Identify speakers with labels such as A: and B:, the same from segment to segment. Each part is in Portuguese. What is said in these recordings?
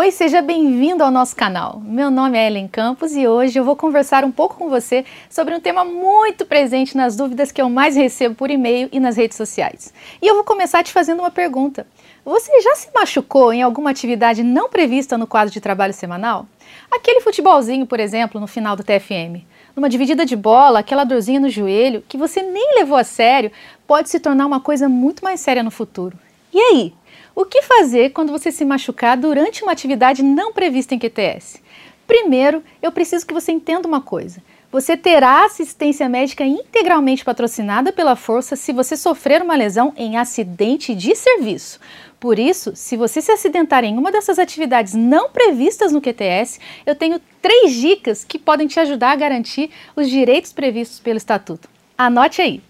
A: Oi, seja bem-vindo ao nosso canal. Meu nome é Ellen Campos e hoje eu vou conversar um pouco com você sobre um tema muito presente nas dúvidas que eu mais recebo por e-mail e nas redes sociais. E eu vou começar te fazendo uma pergunta. Você já se machucou em alguma atividade não prevista no quadro de trabalho semanal? Aquele futebolzinho, por exemplo, no final do TFM. Numa dividida de bola, aquela dorzinha no joelho que você nem levou a sério pode se tornar uma coisa muito mais séria no futuro. E aí? O que fazer quando você se machucar durante uma atividade não prevista em QTS? Primeiro, eu preciso que você entenda uma coisa. Você terá assistência médica integralmente patrocinada pela Força se você sofrer uma lesão em acidente de serviço. Por isso, se você se acidentar em uma dessas atividades não previstas no QTS, eu tenho três dicas que podem te ajudar a garantir os direitos previstos pelo Estatuto. Anote aí.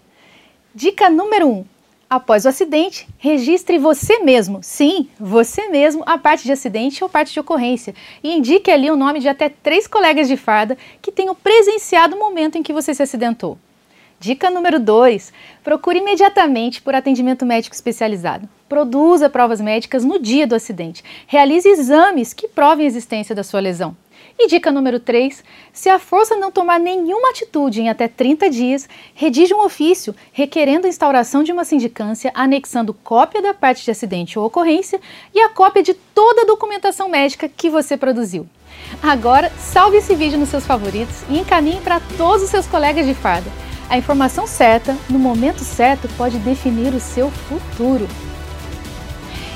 A: Dica número 1. Um, Após o acidente, registre você mesmo, sim, você mesmo, a parte de acidente ou parte de ocorrência e indique ali o nome de até três colegas de farda que tenham presenciado o momento em que você se acidentou. Dica número 2: procure imediatamente por atendimento médico especializado. Produza provas médicas no dia do acidente. Realize exames que provem a existência da sua lesão. E dica número 3: se a força não tomar nenhuma atitude em até 30 dias, redija um ofício requerendo a instauração de uma sindicância, anexando cópia da parte de acidente ou ocorrência e a cópia de toda a documentação médica que você produziu. Agora, salve esse vídeo nos seus favoritos e encaminhe para todos os seus colegas de farda. A informação certa, no momento certo, pode definir o seu futuro.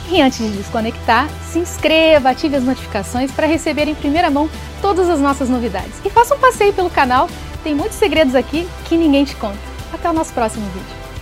A: E antes de desconectar, se inscreva, ative as notificações para receber em primeira mão todas as nossas novidades. E faça um passeio pelo canal, tem muitos segredos aqui que ninguém te conta. Até o nosso próximo vídeo.